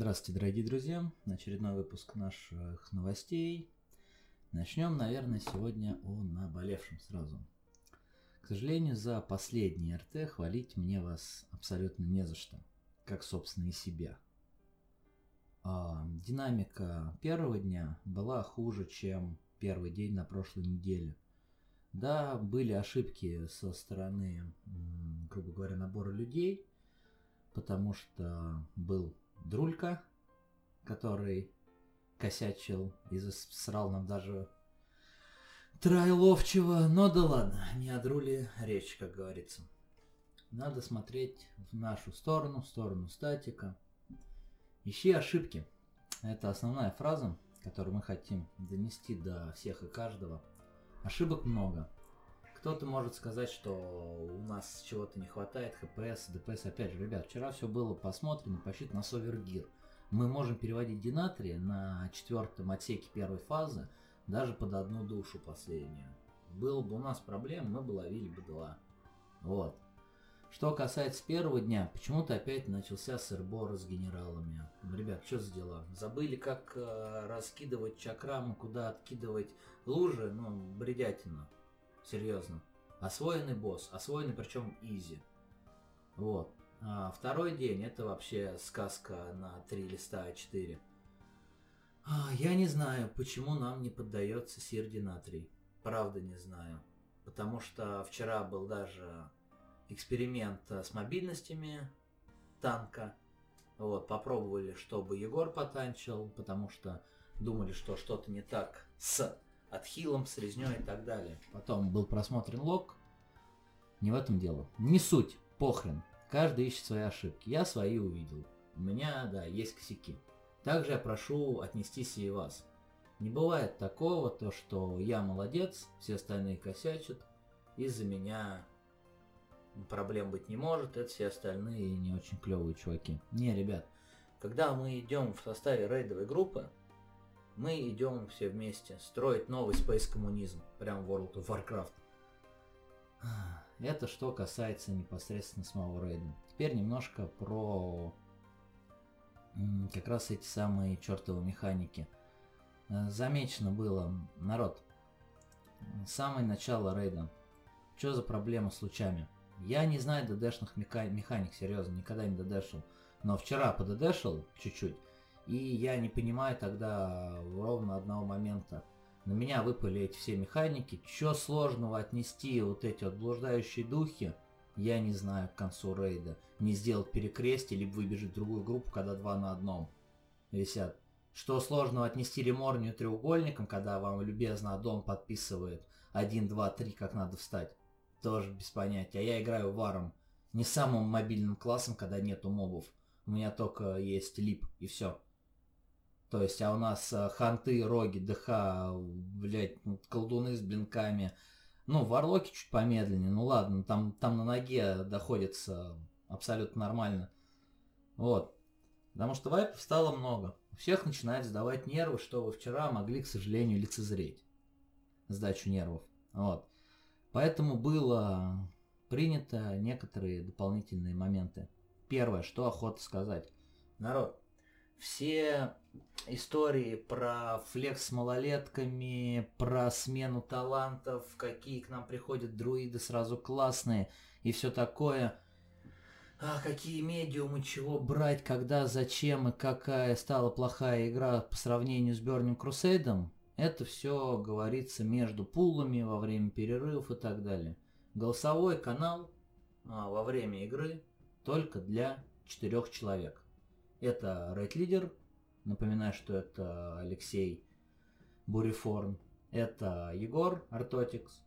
Здравствуйте, дорогие друзья! Очередной выпуск наших новостей. Начнем, наверное, сегодня о наболевшем сразу. К сожалению, за последний РТ хвалить мне вас абсолютно не за что, как, собственно, и себя. А, динамика первого дня была хуже, чем первый день на прошлой неделе. Да, были ошибки со стороны, грубо говоря, набора людей, потому что был Друлька, который косячил и засрал нам даже Трайловчего. Но да ладно, не о Друле речь, как говорится. Надо смотреть в нашу сторону, в сторону статика. Ищи ошибки. Это основная фраза, которую мы хотим донести до всех и каждого. Ошибок много. Кто-то может сказать, что у нас чего-то не хватает, ХПС, ДПС. Опять же, ребят, вчера все было посмотрено, посчитано на Совергир. Мы можем переводить динатрии на четвертом отсеке первой фазы даже под одну душу последнюю. Было бы у нас проблем, мы бы ловили бы два. Вот. Что касается первого дня, почему-то опять начался сырбор с генералами. Ребят, что за дела? Забыли, как э, раскидывать чакрамы, куда откидывать лужи? Ну, бредятина. Серьезно. Освоенный босс. Освоенный причем изи. Вот. А второй день это вообще сказка на три листа А4. А, я не знаю, почему нам не поддается Сирдинатрий. Правда не знаю. Потому что вчера был даже эксперимент с мобильностями танка. Вот, попробовали, чтобы Егор потанчил, потому что думали, что что-то не так с отхилом, с резней и так далее. Потом был просмотрен лог. Не в этом дело. Не суть, похрен. Каждый ищет свои ошибки. Я свои увидел. У меня, да, есть косяки. Также я прошу отнестись и вас. Не бывает такого, то что я молодец, все остальные косячат, из-за меня проблем быть не может, это все остальные не очень клевые чуваки. Не, ребят, когда мы идем в составе рейдовой группы, мы идем все вместе строить новый Space коммунизм, прям World of Warcraft. Это что касается непосредственно самого рейда. Теперь немножко про как раз эти самые чертовы механики. Э, замечено было, народ, с самого начала рейда. Что за проблема с лучами? Я не знаю ДДшных механик, серьезно, никогда не ДДшил. Но вчера подДДшил чуть-чуть. И я не понимаю тогда ровно одного момента. На меня выпали эти все механики. Что сложного отнести вот эти вот блуждающие духи, я не знаю к концу рейда. Не сделать перекрестие, либо выбежать в другую группу, когда два на одном висят. Что сложного отнести реморнию треугольником, когда вам любезно аддон подписывает 1, 2, 3, как надо встать. Тоже без понятия. А я играю варом. Не самым мобильным классом, когда нету мобов. У меня только есть лип и все. То есть, а у нас э, ханты, роги, ДХ, блядь, колдуны с блинками. Ну, варлоки чуть помедленнее, ну ладно, там, там на ноге доходится абсолютно нормально. Вот. Потому что вайпов стало много. У всех начинает сдавать нервы, что вы вчера могли, к сожалению, лицезреть. Сдачу нервов. Вот. Поэтому было принято некоторые дополнительные моменты. Первое, что охота сказать. Народ, все истории про флекс с малолетками, про смену талантов, какие к нам приходят друиды сразу классные и все такое. А какие медиумы, чего брать, когда, зачем и какая стала плохая игра по сравнению с Burning Crusade, это все говорится между пулами во время перерывов и так далее. Голосовой канал а, во время игры только для четырех человек. Это Red Leader, напоминаю, что это Алексей Буриформ, это Егор Артотикс,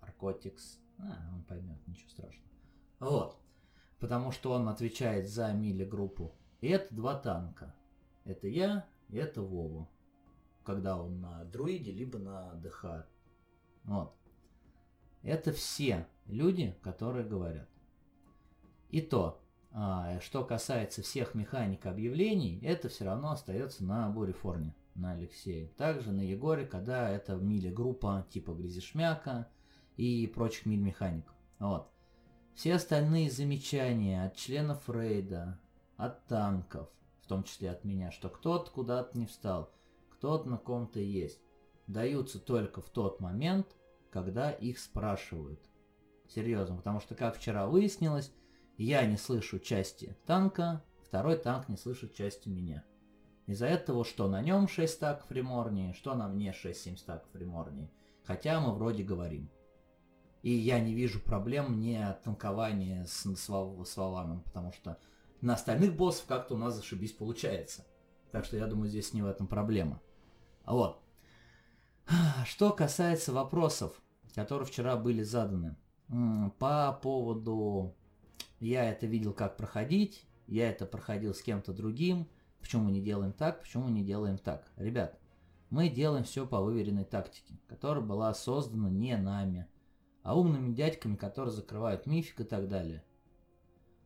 Аркотикс, а, он поймет, ничего страшного. Вот, потому что он отвечает за мили группу. И это два танка. Это я и это Вова. Когда он на друиде, либо на ДХ. Вот. Это все люди, которые говорят. И то, что касается всех механик объявлений, это все равно остается на Буриформе, на Алексее. Также на Егоре, когда это в миле группа типа Грязишмяка и прочих миль механик. Вот. Все остальные замечания от членов рейда, от танков, в том числе от меня, что кто-то куда-то не встал, кто-то на ком-то есть, даются только в тот момент, когда их спрашивают. Серьезно, потому что, как вчера выяснилось, я не слышу части танка, второй танк не слышит части меня. Из-за этого, что на нем 6 стаков реморнии, что на мне 6-7 стаков реморнии. Хотя мы вроде говорим. И я не вижу проблем не танкования с, с, с Валаном, потому что на остальных боссов как-то у нас зашибись получается. Так что я думаю, здесь не в этом проблема. Вот. Что касается вопросов, которые вчера были заданы. По поводу... Я это видел, как проходить. Я это проходил с кем-то другим. Почему мы не делаем так? Почему мы не делаем так? Ребят, мы делаем все по выверенной тактике, которая была создана не нами, а умными дядьками, которые закрывают мифик и так далее.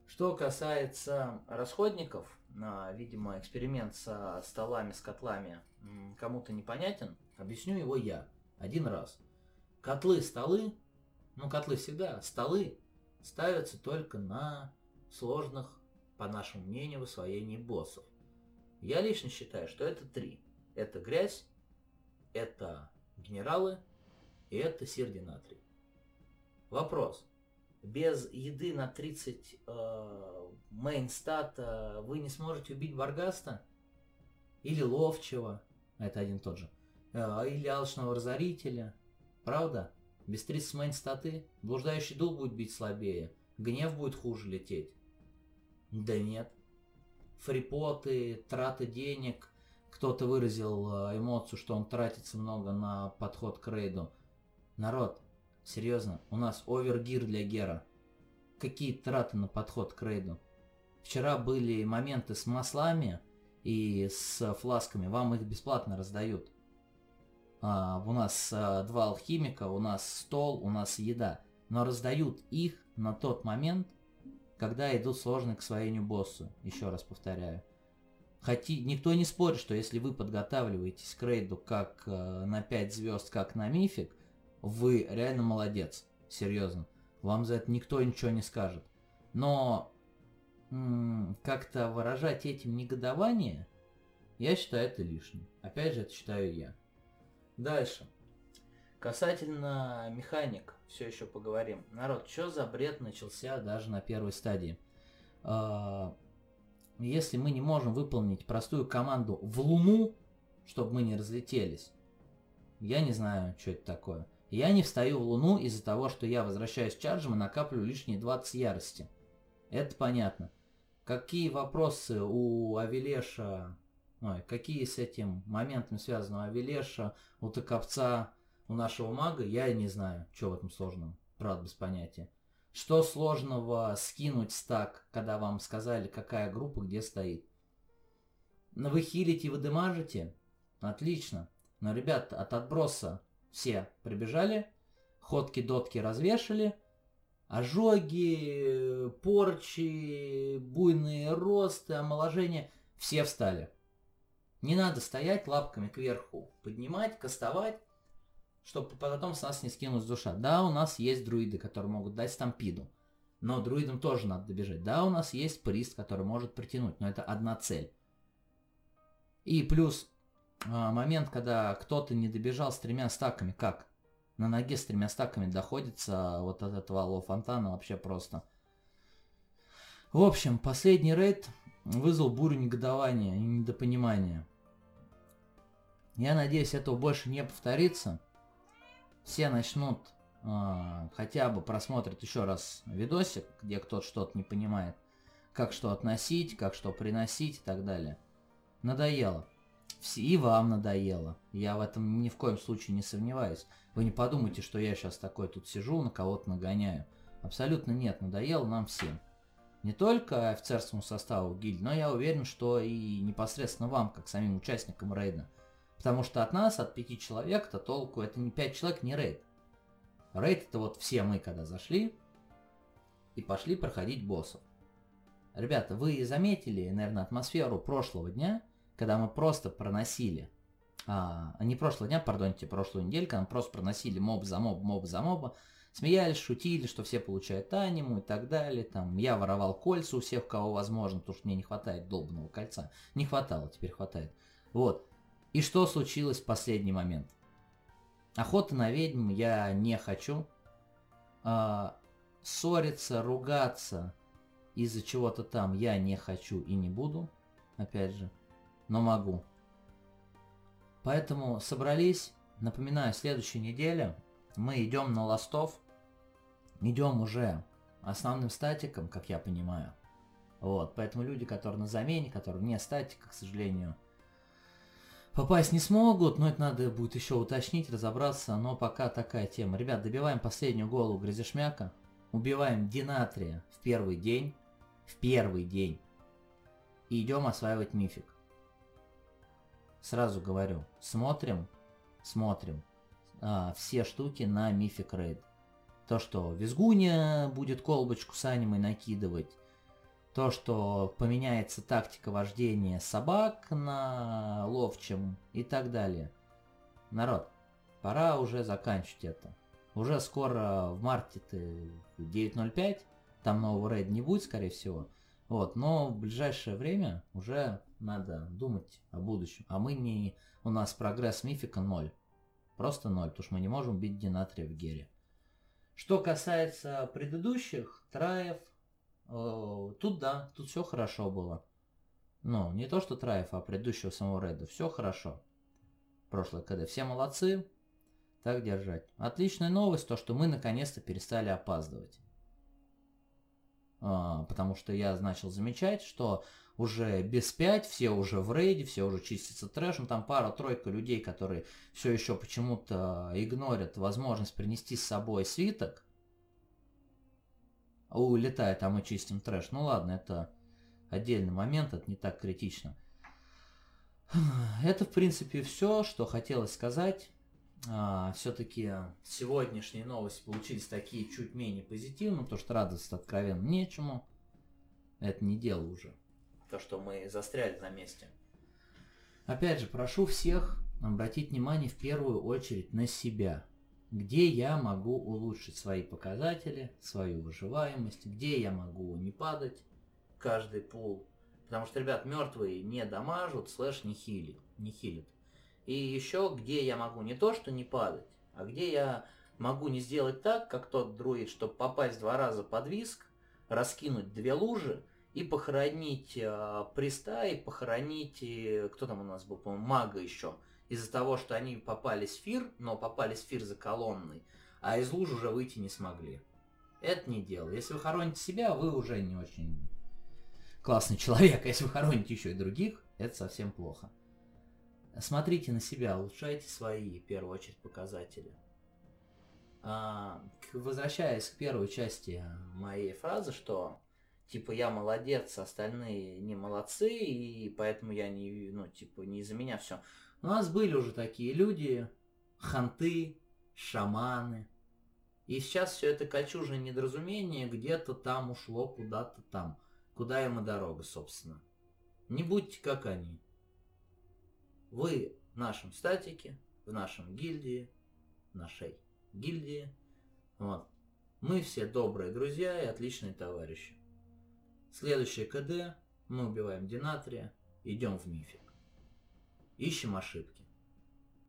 Что касается расходников, видимо, эксперимент со столами, с котлами кому-то непонятен, объясню его я. Один раз. Котлы, столы, ну котлы всегда, столы ставятся только на сложных, по нашему мнению, в освоении боссов. Я лично считаю, что это три. Это грязь, это генералы и это сердинатрий. Вопрос без еды на 30 э, мейнстата вы не сможете убить Баргаста? Или Ловчего, это один тот же, э, или Алчного Разорителя, правда? Без 30 мейнстаты блуждающий дух будет бить слабее, гнев будет хуже лететь. Да нет. Фрипоты, траты денег, кто-то выразил э, эмоцию, что он тратится много на подход к рейду. Народ, Серьезно, у нас овергир для Гера. Какие траты на подход к рейду? Вчера были моменты с маслами и с фласками, вам их бесплатно раздают. А, у нас а, два алхимика, у нас стол, у нас еда. Но раздают их на тот момент, когда идут сложные к своению боссу. Еще раз повторяю. Хоти... Никто не спорит, что если вы подготавливаетесь к рейду как э, на 5 звезд, как на мифик, вы реально молодец, серьезно. Вам за это никто ничего не скажет. Но как-то выражать этим негодование, я считаю это лишним. Опять же, это считаю я. Дальше. Касательно механик, все еще поговорим. Народ, что за бред начался даже на первой стадии? А, если мы не можем выполнить простую команду в Луну, чтобы мы не разлетелись, я не знаю, что это такое. Я не встаю в луну из-за того, что я возвращаюсь чарджем и накапливаю лишние 20 ярости. Это понятно. Какие вопросы у Авелеша, ой, какие с этим моментами связаны у Авелеша, у Токовца, у нашего мага, я не знаю, что в этом сложном. Правда, без понятия. Что сложного скинуть стак, когда вам сказали, какая группа где стоит? Но вы хилите, вы дымажите? Отлично. Но, ребят, от отброса все прибежали, ходки-дотки развешали, ожоги, порчи, буйные росты, омоложения, все встали. Не надо стоять лапками кверху, поднимать, кастовать, чтобы потом с нас не скинулась душа. Да, у нас есть друиды, которые могут дать стампиду, но друидам тоже надо добежать. Да, у нас есть прист, который может притянуть, но это одна цель. И плюс а, момент, когда кто-то не добежал с тремя стаками, как? На ноге с тремя стаками доходится вот от этого алло фонтана вообще просто. В общем, последний рейд вызвал бурю негодования и недопонимания. Я надеюсь, этого больше не повторится. Все начнут э, хотя бы просмотрят еще раз видосик, где кто-то что-то не понимает, как что относить, как что приносить и так далее. Надоело. И вам надоело. Я в этом ни в коем случае не сомневаюсь. Вы не подумайте, что я сейчас такой тут сижу, на кого-то нагоняю. Абсолютно нет, надоело нам всем. Не только офицерскому составу гильдии, но я уверен, что и непосредственно вам, как самим участникам рейда. Потому что от нас, от пяти человек-то толку, это не пять человек, не рейд. Рейд это вот все мы когда зашли и пошли проходить боссов. Ребята, вы заметили, наверное, атмосферу прошлого дня – когда мы просто проносили, а, не прошлого дня, пардоньте, прошлую неделю, когда мы просто проносили моб за моб, моб за моба, Смеялись, шутили, что все получают аниму и так далее. Там, я воровал кольца у всех, кого возможно, потому что мне не хватает долбанного кольца. Не хватало, теперь хватает. Вот. И что случилось в последний момент? Охота на ведьм я не хочу. А, ссориться, ругаться из-за чего-то там я не хочу и не буду. Опять же. Но могу. Поэтому собрались. Напоминаю, следующая неделя мы идем на ластов. Идем уже основным статиком, как я понимаю. Вот, поэтому люди, которые на замене, которые вне статика, к сожалению, попасть не смогут, но это надо будет еще уточнить, разобраться, но пока такая тема. Ребят, добиваем последнюю голову грязешмяка, убиваем Динатрия в первый день, в первый день, и идем осваивать мифик. Сразу говорю, смотрим, смотрим а, все штуки на мифик рейд. То, что Визгуня будет колбочку с анимой накидывать, то, что поменяется тактика вождения собак на ловчем и так далее. Народ, пора уже заканчивать это. Уже скоро в марте ты 9.05, там нового рейда не будет, скорее всего. Вот, но в ближайшее время уже надо думать о будущем. А мы не... У нас прогресс мифика ноль. Просто ноль, потому что мы не можем бить Динатрия в Гере. Что касается предыдущих траев, тут да, тут все хорошо было. Ну, не то что траев, а предыдущего самого рейда. Все хорошо. Прошлое КД. Все молодцы. Так держать. Отличная новость, то что мы наконец-то перестали опаздывать. А, потому что я начал замечать, что уже без 5, все уже в рейде, все уже чистятся трэшем, там пара-тройка людей, которые все еще почему-то игнорят возможность принести с собой свиток, улетает, а мы чистим трэш. Ну ладно, это отдельный момент, это не так критично. Это, в принципе, все, что хотелось сказать. А, Все-таки сегодняшние новости получились такие чуть менее позитивные, потому что радоваться откровенно нечему. Это не дело уже. То, что мы застряли на месте. Опять же, прошу всех обратить внимание в первую очередь на себя. Где я могу улучшить свои показатели, свою выживаемость, где я могу не падать каждый пул. Потому что, ребят, мертвые не дамажут, слэш не хилит. Не хилит. И еще, где я могу не то, что не падать, а где я могу не сделать так, как тот друид, чтобы попасть два раза под виск, раскинуть две лужи и похоронить э, приста, и похоронить, э, кто там у нас был, по-моему, мага еще. Из-за того, что они попали в фир, но попали в фир за колонной, а из луж уже выйти не смогли. Это не дело. Если вы хороните себя, вы уже не очень классный человек. А если вы хороните еще и других, это совсем плохо. Смотрите на себя, улучшайте свои, в первую очередь, показатели. А, возвращаясь к первой части моей фразы, что типа я молодец, остальные не молодцы, и поэтому я не, ну, типа, не из-за меня все. У нас были уже такие люди, ханты, шаманы. И сейчас все это кочужное недоразумение где-то там ушло, куда-то там. Куда им и дорога, собственно. Не будьте как они. Вы в нашем статике, в нашем гильдии, нашей гильдии. Вот. Мы все добрые друзья и отличные товарищи. Следующее КД. Мы убиваем Динатрия. Идем в мифик. Ищем ошибки.